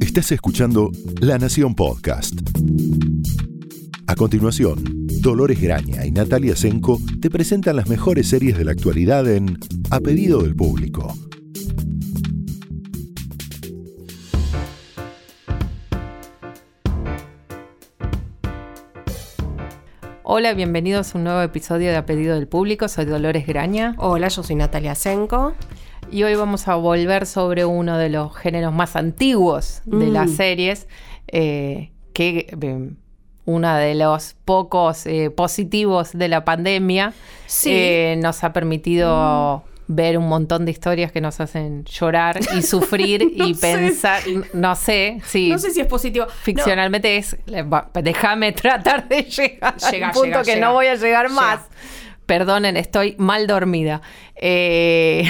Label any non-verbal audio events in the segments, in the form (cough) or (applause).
Estás escuchando La Nación Podcast. A continuación, Dolores Graña y Natalia Senko te presentan las mejores series de la actualidad en A pedido del público. Hola, bienvenidos a un nuevo episodio de A Pedido del Público. Soy Dolores Graña. Hola, yo soy Natalia Senko. Y hoy vamos a volver sobre uno de los géneros más antiguos de Mm. las series, eh, que eh, uno de los pocos eh, positivos de la pandemia Sí. eh, nos ha permitido ver un montón de historias que nos hacen llorar y (laughs) sufrir y sé. pensar, no sé, sí. No sé si es positivo. Ficcionalmente es, eh, déjame tratar de llegar Llega, al punto llega, que llega. no voy a llegar Llega. más. Perdonen, estoy mal dormida. Eh,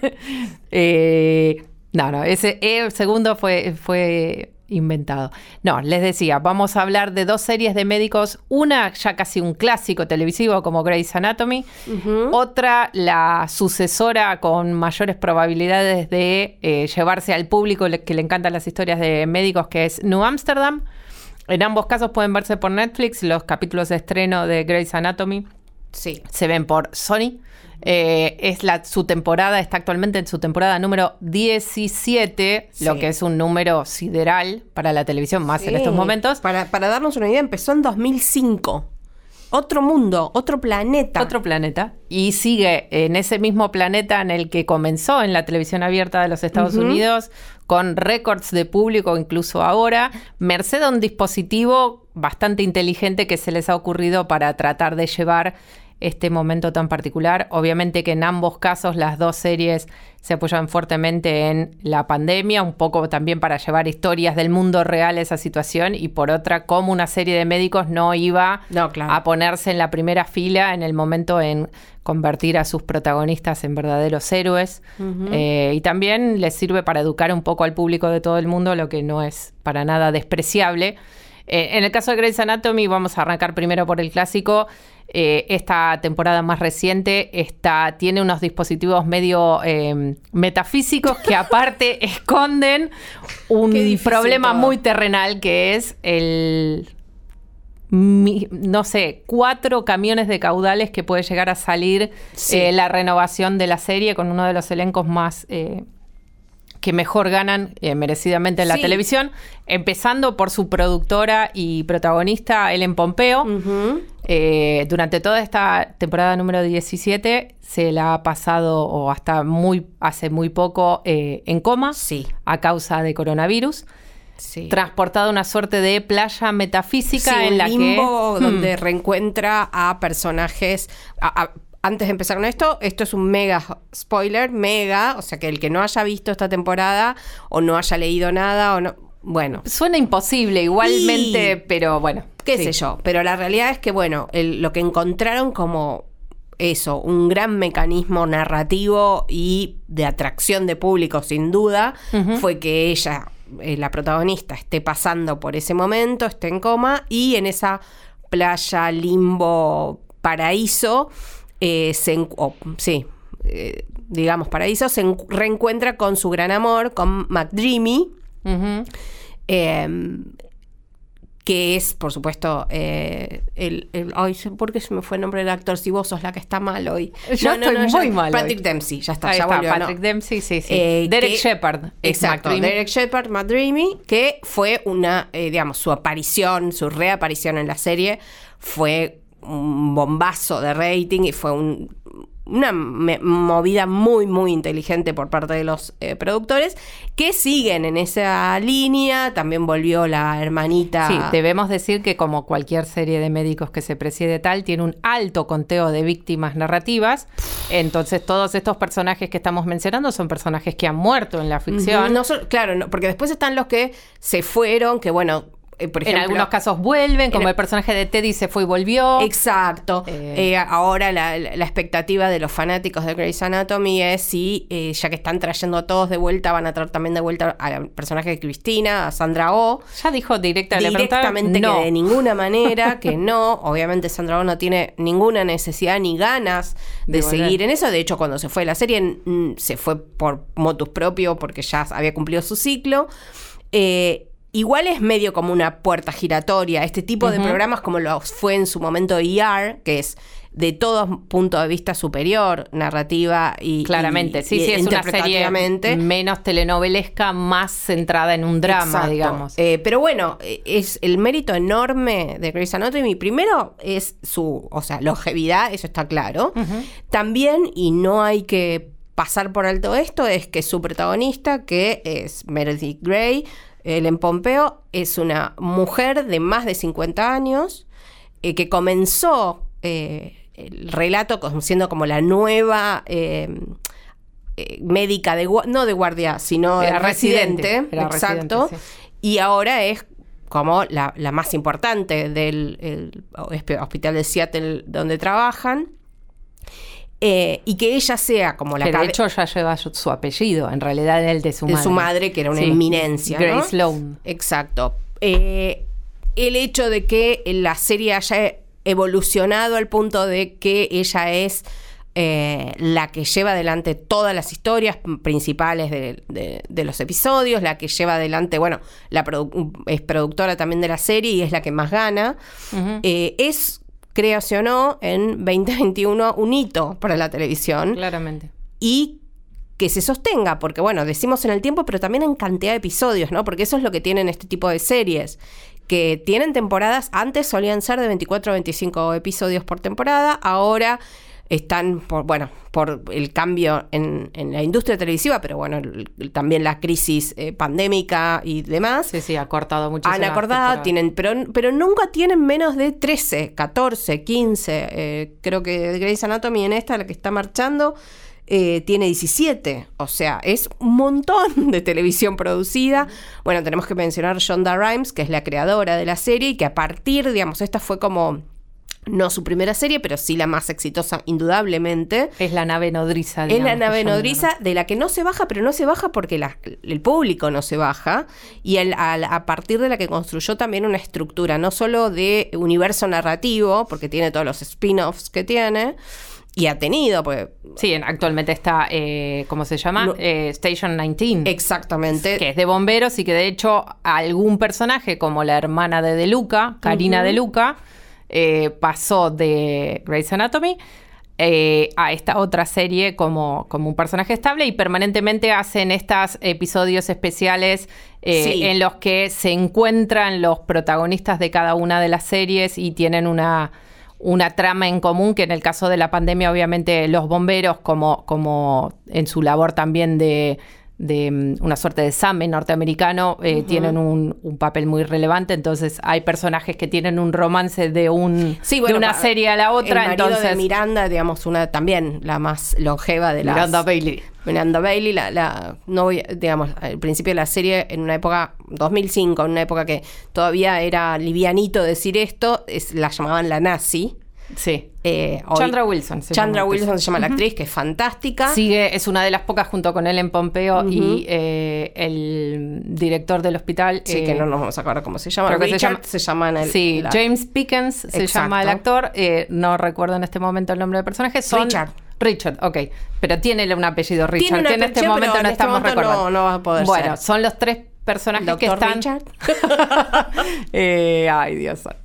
(laughs) eh, no, no, ese el segundo fue, fue inventado. No, les decía, vamos a hablar de dos series de médicos, una ya casi un clásico televisivo como Grey's Anatomy, otra la sucesora con mayores probabilidades de eh, llevarse al público que le encantan las historias de médicos, que es New Amsterdam. En ambos casos pueden verse por Netflix los capítulos de estreno de Grey's Anatomy Sí. se ven por Sony. Eh, es la, su temporada, está actualmente en su temporada número 17, lo que es un número sideral para la televisión, más en estos momentos. Para, para darnos una idea, empezó en 2005. Otro mundo, otro planeta. Otro planeta. Y sigue en ese mismo planeta en el que comenzó en la televisión abierta de los Estados Unidos, con récords de público incluso ahora, merced a un dispositivo bastante inteligente que se les ha ocurrido para tratar de llevar este momento tan particular. Obviamente que en ambos casos las dos series se apoyan fuertemente en la pandemia, un poco también para llevar historias del mundo real a esa situación y por otra, como una serie de médicos no iba No, claro. a ponerse en la primera fila en el momento en convertir a sus protagonistas en verdaderos héroes. Eh, y también les sirve para educar un poco al público de todo el mundo, lo que no es para nada despreciable. Eh, en el caso de Grey's Anatomy, vamos a arrancar primero por el clásico. Eh, esta temporada más reciente está, tiene unos dispositivos medio eh, metafísicos que aparte (laughs) esconden un problema todo. muy terrenal que es el mi- no sé, cuatro camiones de caudales que puede llegar a salir Sí. eh, la renovación de la serie con uno de los elencos más eh, que mejor ganan eh, merecidamente en la Sí. televisión, empezando por su productora y protagonista Ellen Pompeo. Eh, durante toda esta temporada número 17 se la ha pasado, o hasta muy hace muy poco, eh, en coma Sí. a causa de coronavirus. Sí. Transportado a una suerte de playa metafísica Sí, en la limbo que. (laughs) Hmm. donde reencuentra a personajes. a- a- antes de empezar con esto, esto es un mega spoiler, mega, o sea que el que no haya visto esta temporada o no haya leído nada o no, bueno, Suena imposible igualmente, Y- pero bueno. qué sí. sé yo, pero la realidad es que bueno, el- lo que encontraron como eso, un gran mecanismo narrativo y de atracción de público sin duda, fue que ella, eh, la protagonista, esté pasando por ese momento, esté en coma y en esa playa, limbo, paraíso, eh, se, sí, eh, digamos paraíso, se en- reencuentra con su gran amor, con McDreamy. Eh, que es, por supuesto, eh, el, el- Ay, ¿por qué se me fue el nombre del actor? Si vos sos la que está mal hoy. Yo estoy muy mal Patrick hoy. Dempsey, ya está, Ahí ya está, volvió, ¿no? Patrick Dempsey, sí, sí. Eh, Derek Shepard. Exacto. Derek Shepard, Matt Dreamy, que fue una, eh, digamos, su aparición, su reaparición en la serie fue un bombazo de rating y fue un- una movida muy, muy inteligente por parte de los eh, productores que siguen en esa línea. También volvió la hermanita. Sí, debemos decir que como cualquier serie de médicos que se preside tal, tiene un alto conteo de víctimas narrativas. Entonces todos estos personajes que estamos mencionando son personajes que han muerto en la ficción. No claro, no, porque después están los que se fueron, que bueno, eh, por en algunos casos vuelven, como el personaje de Teddy se fue y volvió. Exacto. Eh. Eh, ahora la, expectativa de los fanáticos de Grey's Anatomy es si, ya que están trayendo a todos de vuelta, van a traer también de vuelta al personaje de Cristina, a Sandra Oh. Ya dijo directa, Directamente no. que de ninguna manera, (laughs) que no. Obviamente Sandra Oh no tiene ninguna necesidad ni ganas de, De volver. seguir en eso. De hecho, cuando se fue la serie, se fue por motus propio porque ya había cumplido su ciclo. Eh, igual es medio como una puerta giratoria. Este tipo de programas como lo fue en su momento ER, que es de todo punto de vista superior, narrativa y Claramente, y- sí, y sí, es una serie menos telenovelesca, más centrada en un drama, Exacto. digamos. Eh, pero bueno, eh, es el mérito enorme de Grey's Anatomy. Primero es su, o sea, longevidad, eso está claro. También, y no hay que pasar por alto esto, es que su protagonista, que es Meredith Grey, Ellen Pompeo, es una mujer de más de 50 años eh, que comenzó eh, el relato siendo como la nueva... eh, médica de no de guardia, sino Era residente, residente, era exacto. residente, Y ahora es como la, la más importante del el hosp- hospital de Seattle donde trabajan. Eh, y que ella sea como la que de hecho ya lleva su, su apellido, en realidad el de su de madre. su madre, que era una Sí, eminencia. ¿no? Grace Sloan. Exacto. Eh, el hecho de que la serie haya evolucionado al punto de que ella es eh, la que lleva adelante todas las historias principales de, de- de los episodios, la que lleva adelante, bueno, la produ- es productora también de la serie y es la que más gana, eh, es, no, en 2021 un hito para la televisión Claramente. y que se sostenga, porque bueno, decimos en el tiempo, pero también en cantidad de episodios, ¿no? Porque eso es lo que tienen este tipo de series, que tienen temporadas, antes solían ser de 24 o 25 episodios por temporada, ahora están por, bueno, por el cambio en, en la industria televisiva, pero bueno, el- también la crisis eh, pandémica y demás. Sí, sí, ha cortado mucho. Han acordado, tienen, pero, pero nunca tienen menos de 13, 14, 15. eh, creo que Grey's Anatomy en esta, la que está marchando, eh, tiene 17. O sea, es un montón de televisión producida. Bueno, tenemos que mencionar Shonda Rhimes, que es la creadora de la serie, y que a partir, digamos, esta fue como. No su primera serie, pero sí la más exitosa, indudablemente. Es la nave nodriza. Es la digamos, nave nodriza de la que no se baja, pero no se baja porque la- el público no se baja. Y el- al- a, partir de la que construyó también una estructura, no solo de universo narrativo, porque tiene todos los spin-offs que tiene, y ha tenido, porque Sí, en- actualmente está, eh, ¿cómo se llama? No. Eh, Station 19. exactamente. que es de bomberos y que de hecho algún personaje como la hermana de De Luca, Karina De Luca, eh, pasó de Grey's Anatomy eh, a esta otra serie como, como un personaje estable y permanentemente hacen estos episodios especiales eh, Sí. en los que se encuentran los protagonistas de cada una de las series y tienen una una trama en común que en el caso de la pandemia obviamente los bomberos como, como en su labor también de, de, mm, una suerte de examen norteamericano eh, tienen un, un papel muy relevante entonces hay personajes que tienen un romance de un Sí, bueno, de una serie a la otra el marido entonces de Miranda, digamos, una también la más longeva de las... Miranda Bailey Miranda Bailey, la, la novia, digamos, al principio de la serie, en una época, 2005, en una época que todavía era livianito decir esto, es, la llamaban la nazi. Sí Eh, hoy- Chandra Wilson se Chandra llama Wilson se llama la actriz, que es fantástica. Sigue, es una de las pocas junto con él en Pompeo y eh, el director del hospital. Sí, eh, que no nos vamos a acordar cómo se llama. creo que se Richard llama- se llama en el. Sí, la- James Pickens se llama el actor. eh, no recuerdo en este momento el nombre del personaje. Son- Richard. Richard, ok. Pero tiene un apellido Richard, Tiene un que en este momento no en este estamos momento no- recordando. no va a poder bueno, ser. son los tres personajes que están. Richard. (laughs) Eh, ay, Dios santo.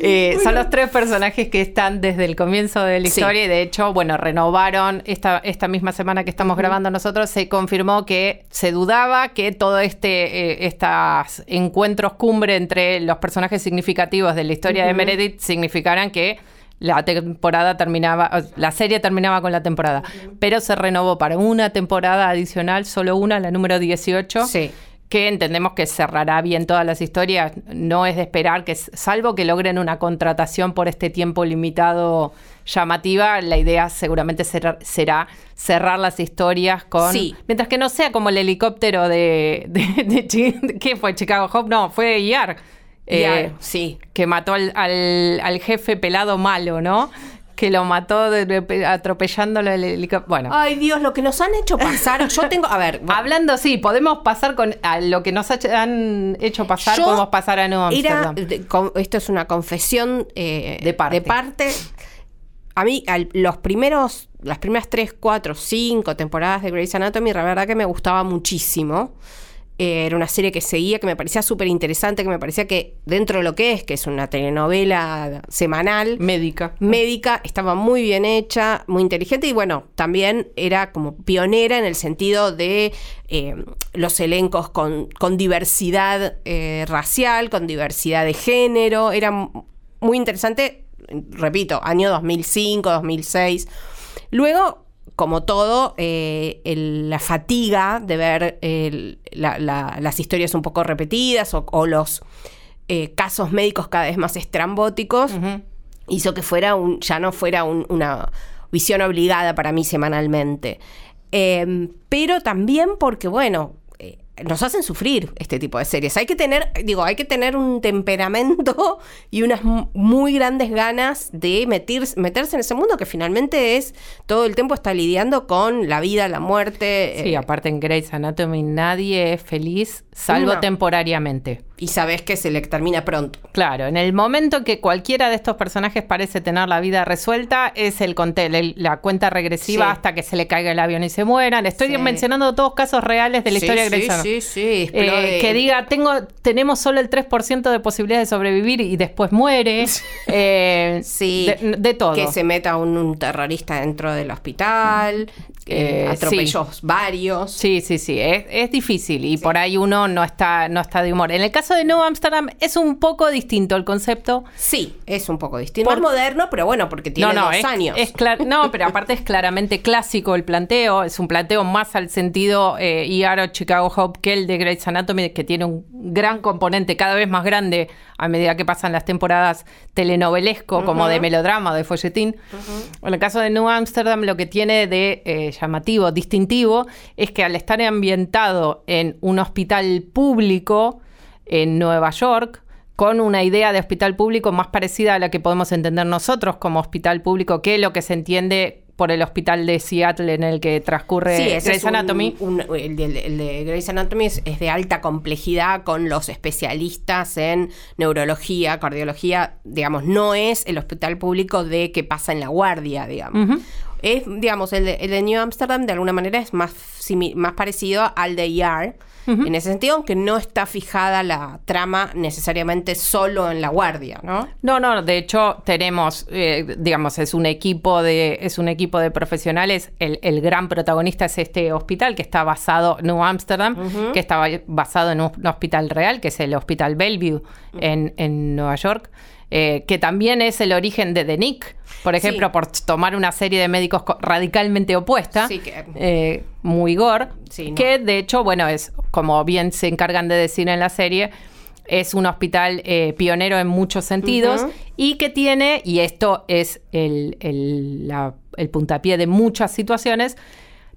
Eh, son los tres personajes que están desde el comienzo de la Sí. historia y de hecho, bueno, renovaron esta, esta misma semana que estamos grabando nosotros, se confirmó que se dudaba que todo este, eh, estos encuentros cumbre entre los personajes significativos de la historia de Meredith significaran que la temporada terminaba, la serie terminaba con la temporada, pero se renovó para una temporada adicional, solo una, la número 18 Sí. Que entendemos que cerrará bien todas las historias. No es de esperar que, salvo que logren una contratación por este tiempo limitado llamativa, la idea seguramente será, será cerrar las historias con... Sí. Mientras que no sea como el helicóptero de... de, ¿Qué fue? ¿Chicago Hope? No, fue IAR. eh, sí. que mató al, al- al jefe pelado malo, ¿no? Que lo mató de- de- atropellándolo el helicóptero. Bueno, Ay, Dios, lo que nos han hecho pasar. (laughs) Yo tengo. A ver. hablando, sí, podemos pasar con a lo que nos ha- han hecho pasar, Yo podemos pasar a Nueva Era, de- con- esto es una confesión eh, De parte. parte. A mí, al- los primeros, las primeras tres, cuatro, cinco temporadas de Grey's Anatomy, la verdad que me gustaba muchísimo. Eh, era una serie que seguía, que me parecía súper interesante, que me parecía que dentro de lo que es, que es una telenovela semanal, Médica. médica, estaba muy bien hecha, muy inteligente y bueno, también era como pionera en el sentido de eh, los elencos con, con diversidad eh, racial, con diversidad de género, era muy interesante, repito, año 2005, 2006. Luego, como todo, eh, el- la fatiga de ver el- la- la- las historias un poco repetidas o, o los eh, casos médicos cada vez más estrambóticos hizo que fuera un, ya no fuera un- una visión obligada para mí semanalmente. Eh, pero también porque, bueno, eh, nos hacen sufrir este tipo de series. Hay que tener, digo, hay que tener un temperamento y unas mu- muy grandes ganas de meterse en ese mundo que finalmente es todo el tiempo está lidiando con la vida, la muerte. Sí, eh, aparte en Grey's Anatomy nadie es feliz, salvo No. temporariamente. Y sabes que se le termina pronto. Claro, en el momento que cualquiera de estos personajes parece tener la vida resuelta, es el el- la cuenta regresiva Sí. hasta que se le caiga el avión y se mueran. Estoy Sí. mencionando todos casos reales de la Sí, historia de sí, sí, sí, Eh, que diga, tengo, tenemos solo el 3% de posibilidades de sobrevivir y después muere. (laughs) Eh, Sí, de, de todo. Que se meta un, un terrorista dentro del hospital, eh, Eh, atropellos varios. Sí, sí, sí, es, es difícil y por ahí uno no está, no está de humor. En el caso de New Amsterdam es un poco distinto el concepto. Sí, es un poco distinto. Por- Es moderno, pero bueno, porque tiene dos es, años. es no, pero aparte es (laughs) claramente clásico el planteo. Es un planteo más al sentido eh, Chicago Hope que el de Grey's Anatomy, que tiene un gran componente cada vez más grande a medida que pasan las temporadas telenovelesco, como de melodrama o de folletín. En el caso de New Amsterdam, lo que tiene de eh, llamativo, distintivo, es que al estar ambientado en un hospital público en Nueva York, con una idea de hospital público más parecida a la que podemos entender nosotros como hospital público que lo que se entiende por el hospital de Seattle en el que transcurre Sí, Grey's un- Anatomy. un- el, de, el de Grey's Anatomy es, es de alta complejidad con los especialistas en neurología, cardiología, digamos, no es el hospital público de que pasa en la guardia, digamos. Es, digamos, el de, el de New Amsterdam de alguna manera es más, más parecido al de ER, en ese sentido, aunque no está fijada la trama necesariamente solo en la guardia, ¿no? No, no, de hecho tenemos, eh, digamos, es un equipo de, es un equipo de profesionales. El, el gran protagonista es este hospital que está basado, New Amsterdam, que está ba- basado en un, un hospital real, que es el Hospital Bellevue en, en Nueva York, eh, que también es el origen de The Nick, por ejemplo, Sí. por tomar una serie de médicos co- radicalmente opuesta, Sí, que- eh, muy gore, Sí, no. que de hecho, bueno, es como bien se encargan de decir en la serie, es un hospital eh, pionero en muchos sentidos y que tiene, y esto es el, el- la- el puntapié de muchas situaciones,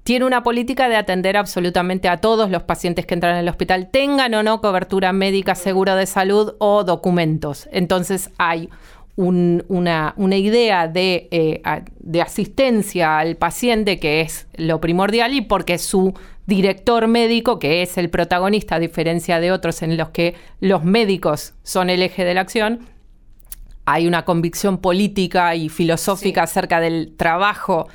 tiene una política de atender absolutamente a todos los pacientes que entran en el hospital, tengan o no cobertura médica, seguro de salud o documentos. Entonces hay un- una, una idea de, eh, de asistencia al paciente que es lo primordial y porque su director médico, que es el protagonista, a diferencia de otros en los que los médicos son el eje de la acción, hay una convicción política y filosófica Sí. acerca del trabajo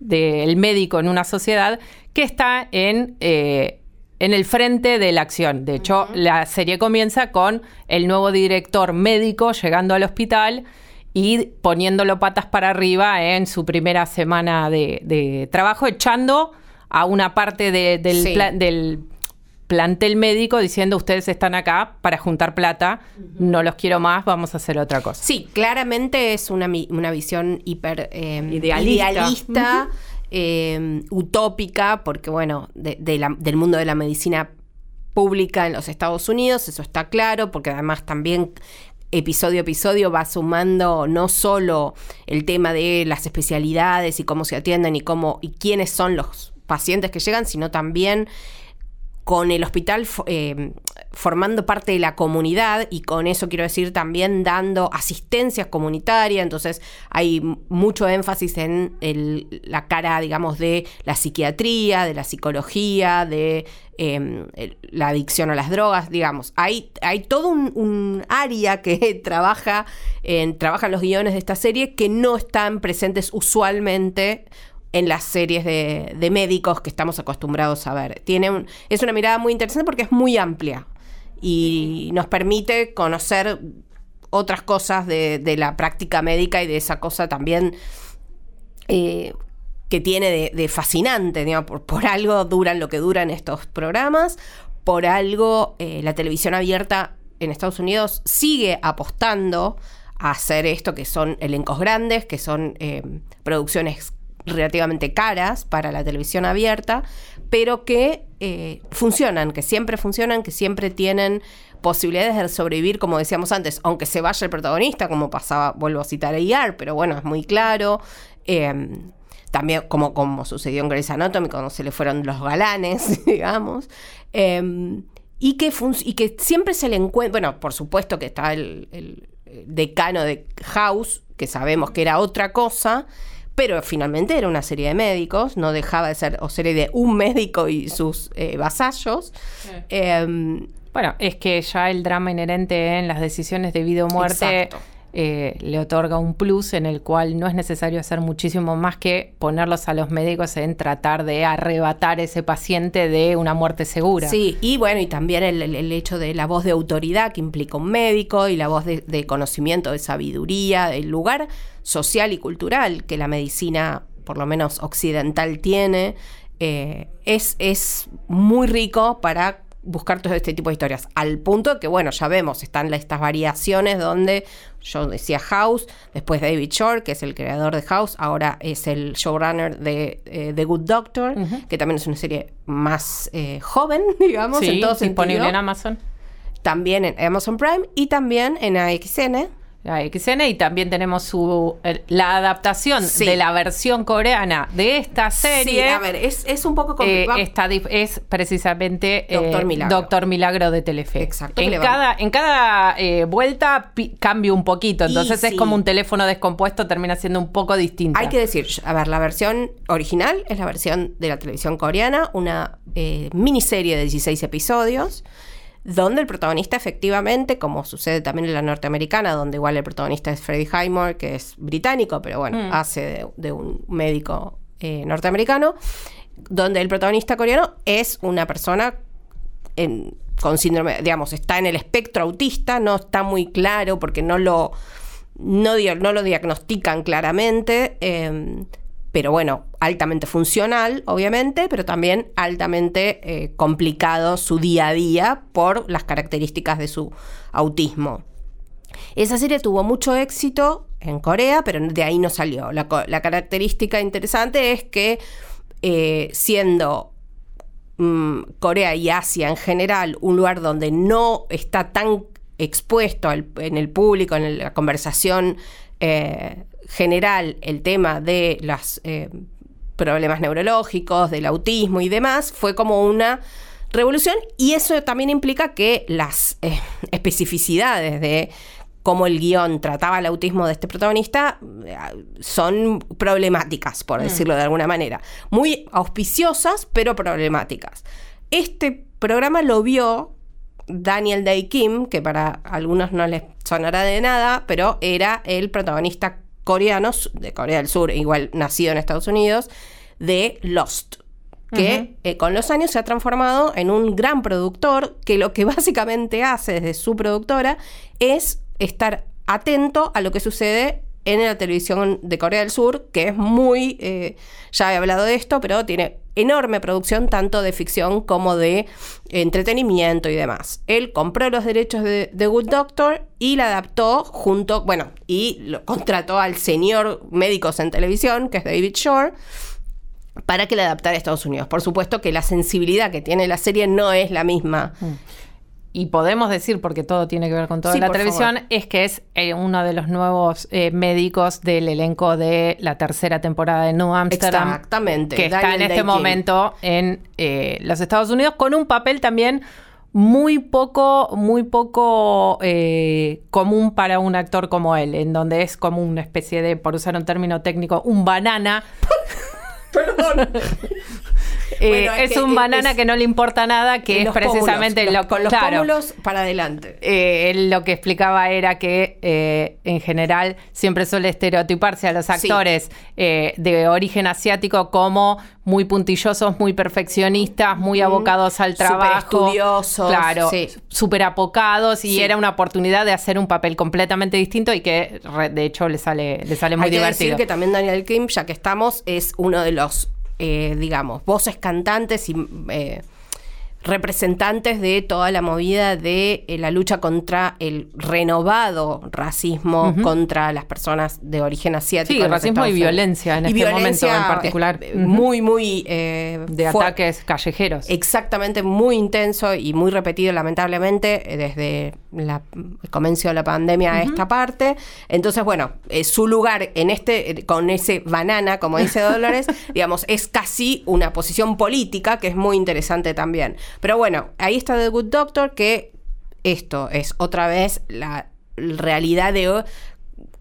del médico en una sociedad que está en, eh, en el frente de la acción. De hecho, la serie comienza con el nuevo director médico llegando al hospital y poniéndolo patas para arriba en su primera semana de, de trabajo, echando a una parte de- del, Sí. del plantel médico diciendo ustedes están acá para juntar plata, no los quiero más, vamos a hacer otra cosa. Sí, claramente es una, una visión hiper eh, Idealista. idealista, eh, utópica, porque bueno, de- de la- del mundo de la medicina pública en los Estados Unidos, eso está claro, porque además también episodio a episodio va sumando no solo el tema de las especialidades y cómo se atienden y cómo y quiénes son los pacientes que llegan, sino también con el hospital eh, formando parte de la comunidad y con eso quiero decir también dando asistencias comunitarias, entonces hay mucho énfasis en la cara, digamos, de la psiquiatría, de la psicología, de em, la adicción a las drogas, digamos, hay, hay todo un, área que (laughs) trabaja trabajan los guiones de esta serie que no están presentes usualmente en las series de, médicos que estamos acostumbrados a ver. Tiene es una mirada muy interesante porque es muy amplia y nos permite conocer otras cosas de, la práctica médica y de esa cosa también eh, que tiene de, fascinante. por, algo duran lo que duran estos programas, por algo eh, la televisión abierta en Estados Unidos sigue apostando a hacer esto, que son elencos grandes, que son eh, producciones relativamente caras para la televisión abierta, pero que eh, funcionan, que siempre funcionan, que siempre tienen posibilidades de sobrevivir, como decíamos antes, aunque se vaya el protagonista, como pasaba, vuelvo a citar a IAR, pero bueno, es muy claro. Em, también como, como sucedió en Grey's Anatomy, cuando se le fueron los galanes, (laughs) digamos. Em, y, que y que siempre se le encuentra, bueno, por supuesto que está el decano de House, que sabemos que era otra cosa, pero finalmente era una serie de médicos, no dejaba de ser, o serie de un médico y sus eh, vasallos. Em, bueno, es que ya el drama inherente en las decisiones de vida o muerte eh, le otorga un plus en el cual no es necesario hacer muchísimo más que ponerlos a los médicos en tratar de arrebatar ese paciente de una muerte segura. Sí, y bueno, y también el, hecho de la voz de autoridad que implica un médico y la voz de, conocimiento, de sabiduría, del lugar social y cultural que la medicina, por lo menos occidental, tiene, eh, es, es muy rico para buscar todo este tipo de historias. Al punto que, bueno, ya vemos, están estas variaciones donde yo decía House, después David Shore, que es el creador de House, ahora es el showrunner de eh, The Good Doctor, que también es una serie más eh, joven, (laughs) digamos, en todo disponible en Amazon. También en Amazon Prime y también en AXN la XN y también tenemos su, la adaptación de la versión coreana de esta serie. Sí, a ver, es, un poco eh, complicado. es precisamente Doctor, eh, Milagro. Doctor Milagro de Telefe. Exacto. En cada, en cada eh, vuelta cambia un poquito, entonces es como un teléfono descompuesto, termina siendo un poco distinto. Hay que decir, a ver, la versión original es la versión de la televisión coreana, una miniserie de 16 episodios donde el protagonista efectivamente, como sucede también en la norteamericana, donde igual el protagonista es Freddie Highmore, que es británico, pero bueno, mm. hace de, un médico eh, norteamericano, donde el protagonista coreano es una persona con síndrome, digamos, está en el espectro autista, no está muy claro porque no lo, no, no lo diagnostican claramente. Em, pero bueno, altamente funcional, obviamente, pero también altamente eh, complicado su día a día por las características de su autismo. Esa serie tuvo mucho éxito en Corea, pero de ahí no salió. La, característica interesante es que eh, siendo mm, Corea y Asia en general un lugar donde no está tan expuesto en el público, en la conversación eh, general el tema de los eh, problemas neurológicos, del autismo y demás, fue como una revolución y eso también implica que las eh, especificidades de cómo el guion trataba el autismo de este protagonista eh, son problemáticas, por mm. decirlo de alguna manera. Muy auspiciosas, pero problemáticas. Este programa lo vio Daniel Day Kim, que para algunos no les sonará de nada, pero era el protagonista coreanos, de Corea del Sur, igual nacido en Estados Unidos, de Lost que eh, con los años se ha transformado en un gran productor que lo que (laughs) básicamente hace desde su productora es estar atento a lo que sucede en la televisión de Corea del Sur, que es muy, eh, ya he hablado de esto, pero tiene enorme producción tanto de ficción como de entretenimiento y demás. Él compró los derechos de The Good Doctor y la adaptó junto, bueno, y lo contrató al señor médicos en televisión, que es David Shore para que la adaptara a Estados Unidos. Por supuesto que la sensibilidad que tiene la serie no es la misma. Mm. Y podemos decir, porque todo tiene que ver con toda Sí, la televisión, favor. es que es eh, uno de los nuevos eh, médicos del elenco de la tercera temporada de New Amsterdam. Exactamente, Que está en este momento en eh, los Estados Unidos con un papel también muy poco, muy poco eh, común para un actor como él, en donde es como una especie de, por usar un término técnico, un banana. (laughs) Perdón. (laughs) Eh, es, que un es- banana que no le importa nada, que es precisamente pómulos, lo con los claro. pómulos para adelante. Eh, él lo que explicaba era que eh, en general siempre suele estereotiparse a los actores de origen asiático como muy puntillosos, muy perfeccionistas, muy abocados al trabajo. estudiosos, Claro, sí. apocados y Sí. era una oportunidad de hacer un papel completamente distinto y que de hecho le sale, le sale muy Hay que divertido. decir que también Daniel Kim, ya que estamos, es uno de los, eh, digamos, voces cantantes y eh, representantes de toda la movida de eh, la lucha contra el renovado racismo contra las personas de origen asiático. Sí, racismo y violencia en Y este momento violencia, en particular. eh. Muy, muy... eh, de ataques callejeros. Exactamente, muy intenso y muy repetido, lamentablemente, desde la- el comienzo de la pandemia a esta parte. Entonces, bueno, eh, su lugar en este, con ese banana, como dice (laughs) Dolores, digamos, es casi una posición política que es muy interesante también. Pero bueno, ahí está The Good Doctor, que esto es otra vez la realidad de hoy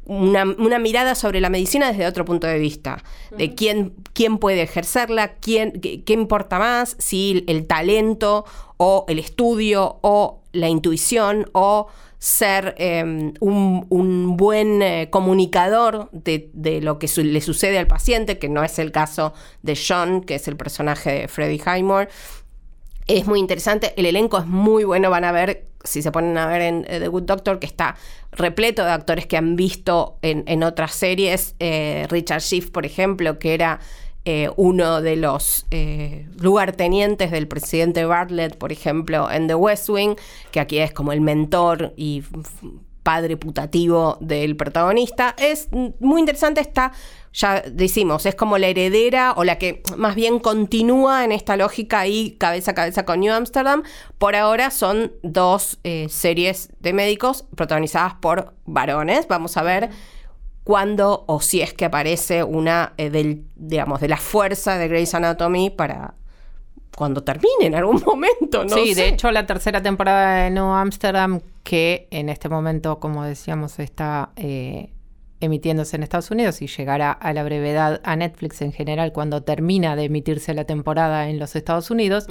una, una mirada sobre la medicina desde otro punto de vista, de quién, quién puede ejercerla, quién, qué, qué importa más, si el talento o el estudio o la intuición o ser eh, un, un buen eh, comunicador de, de lo que su- le sucede al paciente, que no es el caso de Sean, que es el personaje de Freddie Highmore. Es muy interesante, el elenco es muy bueno, van a ver, si se ponen a ver en eh, The Good Doctor, que está repleto de actores que han visto en, otras series. Eh, Richard Schiff, por ejemplo, que era eh, uno de los lugartenientes del presidente Bartlett, por ejemplo, en The West Wing, que aquí es como el mentor y padre putativo del protagonista. Es mm, muy interesante, está, ya decimos, es como la heredera o la que más bien continúa en esta lógica ahí cabeza a cabeza con New Amsterdam. Por ahora son dos eh, series de médicos protagonizadas por varones. Vamos a ver cuándo o si es que aparece una eh, del, digamos, de la fuerza de Grey's Anatomy para cuando termine en algún (laughs) momento, ¿no? sí, sé. de hecho la tercera temporada de New Amsterdam, que en este momento, como decíamos, está eh, emitiéndose en Estados Unidos y llegará a la brevedad a Netflix en general cuando termina de emitirse la temporada en los Estados Unidos.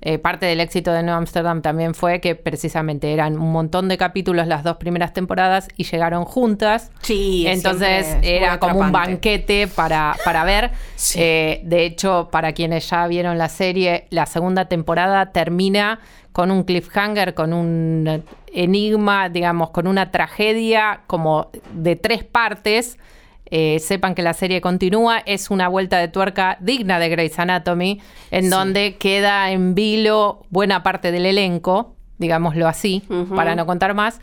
Eh, parte del éxito de New Amsterdam también fue que precisamente eran un montón de capítulos las dos primeras temporadas y llegaron juntas. Sí, es Entonces era como un banquete para, para ver. Sí. Eh, de hecho, para quienes ya vieron la serie, la segunda temporada termina con un cliffhanger, con un enigma, digamos, con una tragedia como de tres partes. Eh, sepan que la serie continúa, es una vuelta de tuerca digna de Grey's Anatomy, en donde queda en vilo buena parte del elenco, digámoslo así, para no contar más.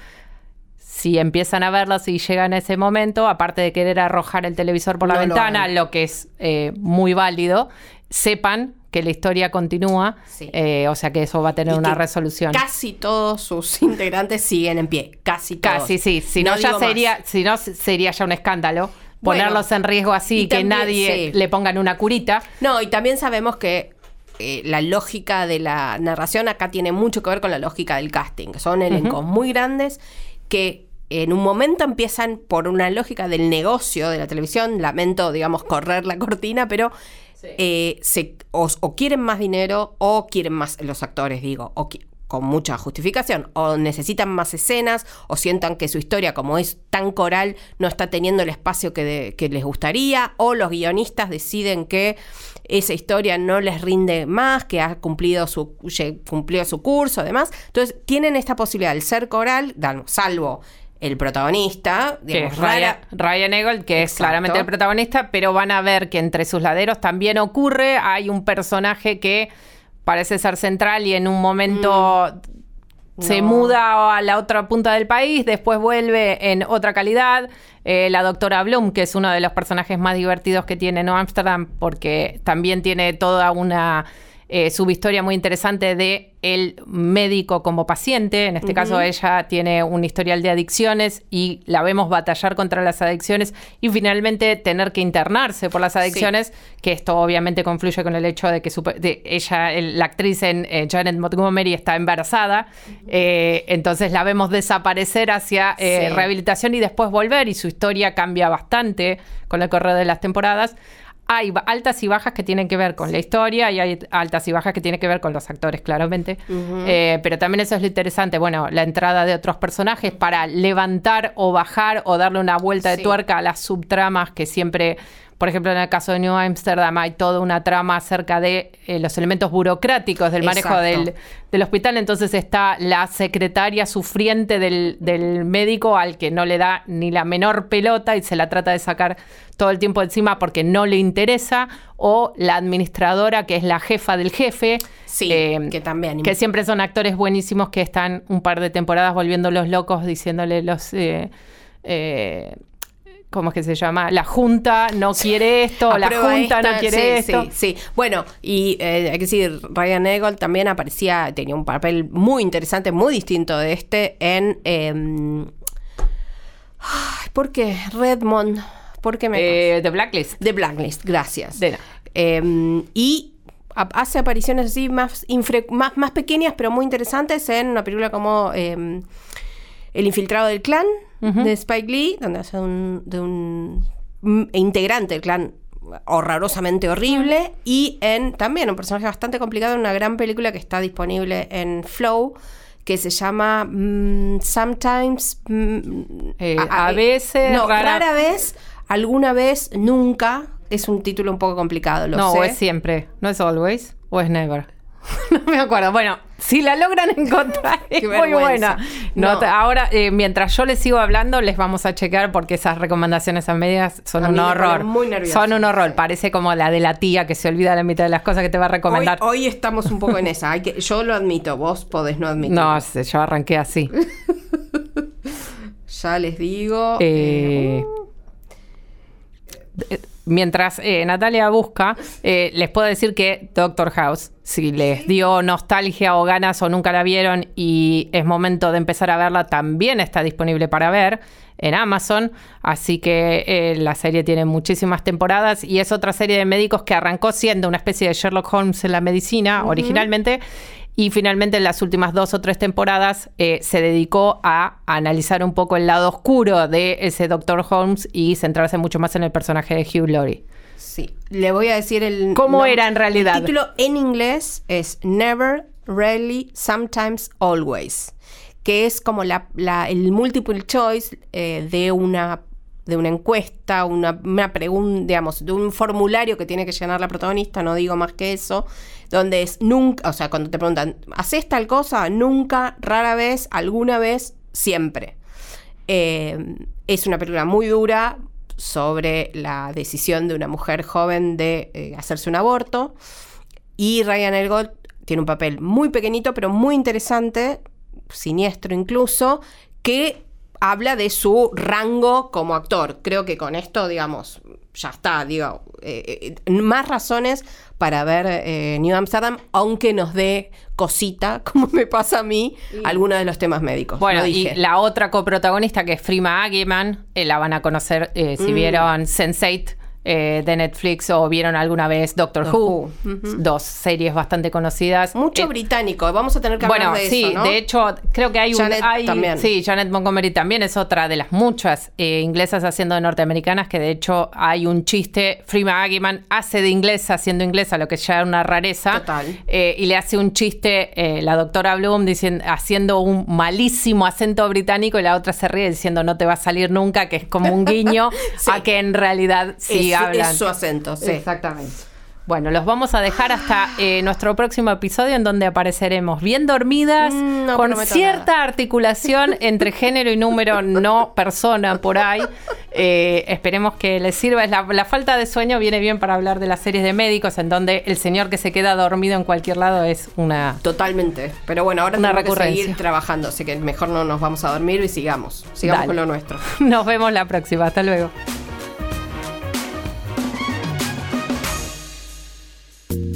Si empiezan a verlo, si llegan a ese momento, aparte de querer arrojar el televisor por la No ventana, lo, que es eh, muy válido, sepan que la historia continúa, Sí. eh, o sea que eso va a tener Y una resolución. Casi todos sus (laughs) integrantes siguen en pie. Casi todos. Casi, sí. Si no, ya más. sería, si no, sería ya un escándalo. Bueno, ponerlos en riesgo así y y que también, nadie sí. le pongan una curita. No, y también sabemos que eh, la lógica de la narración acá tiene mucho que ver con la lógica del casting. Son elencos muy grandes que en un momento empiezan por una lógica del negocio de la televisión. Lamento, digamos, correr la cortina, pero eh, o, quieren más dinero o quieren más los actores, digo, o con mucha justificación, o necesitan más escenas, o sientan que su historia, como es tan coral, no está teniendo el espacio que, les gustaría, o los guionistas deciden que esa historia no les rinde más, que ha cumplido su, cumplió su curso, además. Entonces, tienen esta posibilidad, el ser coral, salvo el protagonista, que digamos, es Ryan, Ryan Eggold, que es claramente el protagonista, pero van a ver que entre sus laderos también ocurre, hay un personaje que parece ser central y en un momento se No. muda a la otra punta del país, después vuelve en otra calidad. Eh, la doctora Bloom, que es uno de los personajes más divertidos que tiene No Amsterdam, porque también tiene toda una eh, subhistoria muy interesante de el médico como paciente. En este caso, ella tiene un historial de adicciones y la vemos batallar contra las adicciones y finalmente tener que internarse por las adicciones, que esto obviamente confluye con el hecho de que ella, la actriz en eh, Janet Montgomery, está embarazada. Eh, entonces la vemos desaparecer hacia rehabilitación y después volver y su historia cambia bastante con el correr de las temporadas hay altas y bajas que tienen que ver con la historia y hay altas y bajas que tienen que ver con los actores, claramente. Eh, pero también eso es lo interesante, bueno, la entrada de otros personajes para levantar o bajar o darle una vuelta de tuerca a las subtramas que siempre por ejemplo, en el caso de New Amsterdam hay toda una trama acerca de eh, los elementos burocráticos del manejo del, hospital. Entonces está la secretaria sufriente del, médico al que no le da ni la menor pelota y se la trata de sacar todo el tiempo encima porque no le interesa. O la administradora que es la jefa del jefe. Sí, eh, que también. Que siempre son actores buenísimos que están un par de temporadas volviéndolos locos, diciéndole los... Eh, ¿cómo es que se llama? La Junta no quiere esto, la Junta no quiere esto. Sí, sí. Bueno, y eh, hay que decir, Ryan Eagle también aparecía, tenía un papel muy interesante, muy distinto de este en... Eh, ¿Por qué? Redmond. ¿Por qué me... Eh, The Blacklist. The Blacklist, gracias. Em, y hace apariciones así más, más, más pequeñas, pero muy interesantes en una película como em, El infiltrado del clan de Spike Lee, donde hace un, de un integrante del clan horrorosamente horrible y en también un personaje bastante complicado en una gran película que está disponible en Flow que se llama mm, Sometimes mm, eh, a, veces no rara, vez alguna vez nunca es un título un poco complicado lo no es siempre. No es always o es never (laughs) no me acuerdo. Bueno, si la logran (laughs) encontrar, es muy buena. ahora, eh, mientras yo les sigo hablando, les vamos a checar porque esas recomendaciones a medias son un horror. Muy son un horror. Parece como la de la tía que se olvida la mitad de las cosas que te va a recomendar. Hoy, estamos un poco en esa. Hay que, yo lo admito, vos podés no admitirlo. No, yo arranqué así. (laughs) ya les digo. Eh, eh Mientras eh, Natalia busca, eh, les puedo decir que Doctor House, si les dio nostalgia o ganas o nunca la vieron y es momento de empezar a verla, también está disponible para ver en Amazon. Así que eh, la serie tiene muchísimas temporadas y es otra serie de médicos que arrancó siendo una especie de Sherlock Holmes en la medicina originalmente y finalmente en las últimas dos o tres temporadas eh, se dedicó a analizar un poco el lado oscuro de ese Doctor Holmes y centrarse mucho más en el personaje de Hugh Laurie. Sí, le voy a decir el... ¿Cómo era en realidad? El título en inglés es Never, Rarely, Sometimes, Always, que es como la, el multiple choice eh, de una de una encuesta, una, una pregunta, digamos, de un formulario que tiene que llenar la protagonista, no digo más que eso, donde es nunca, o sea, cuando te preguntan, ¿haces tal cosa? Nunca, rara vez, alguna vez, siempre. Eh, es una película muy dura sobre la decisión de una mujer joven de eh, hacerse un aborto y Ryan Elgold tiene un papel muy pequeñito pero muy interesante, siniestro incluso, que habla de su rango como actor. Creo que con esto, digamos, ya está, digo, eh, eh, más razones para ver eh, New Amsterdam, aunque nos dé cosita, (laughs) como me pasa a mí, algunos de los temas médicos. Bueno, y la otra coprotagonista que es Frima Agiman, la van a conocer si mm. vieron Sense8 eh, de Netflix o vieron alguna vez Doctor Who, dos series bastante conocidas. Mucho eh, británico, vamos a tener que hablar de sí, eso, ¿no? de hecho, creo que hay Janet un... también. Sí, Janet Montgomery también es otra de las muchas eh, inglesas haciendo de norteamericanas, que de hecho hay un chiste, Freema Agyeman hace de inglesa haciendo inglesa, lo que ya era una rareza. Total. y le hace un chiste la doctora Bloom diciendo, haciendo un malísimo acento británico y la otra se ríe diciendo no te va a salir nunca, que es como un guiño (laughs) a que en realidad sí es, su acento, sí. Exactamente. Bueno, los vamos a dejar hasta eh, nuestro próximo episodio en donde apareceremos bien dormidas, mm, con cierta articulación (laughs) entre género y número, no persona por ahí. Eh, esperemos que les sirva. La, la, falta de sueño viene bien para hablar de las series de médicos, en donde el señor que se queda dormido en cualquier lado es una. Totalmente. Pero bueno, ahora tenemos que seguir trabajando, así que mejor no nos vamos a dormir y sigamos. Sigamos con lo nuestro. (laughs) Nos vemos la próxima. Hasta luego.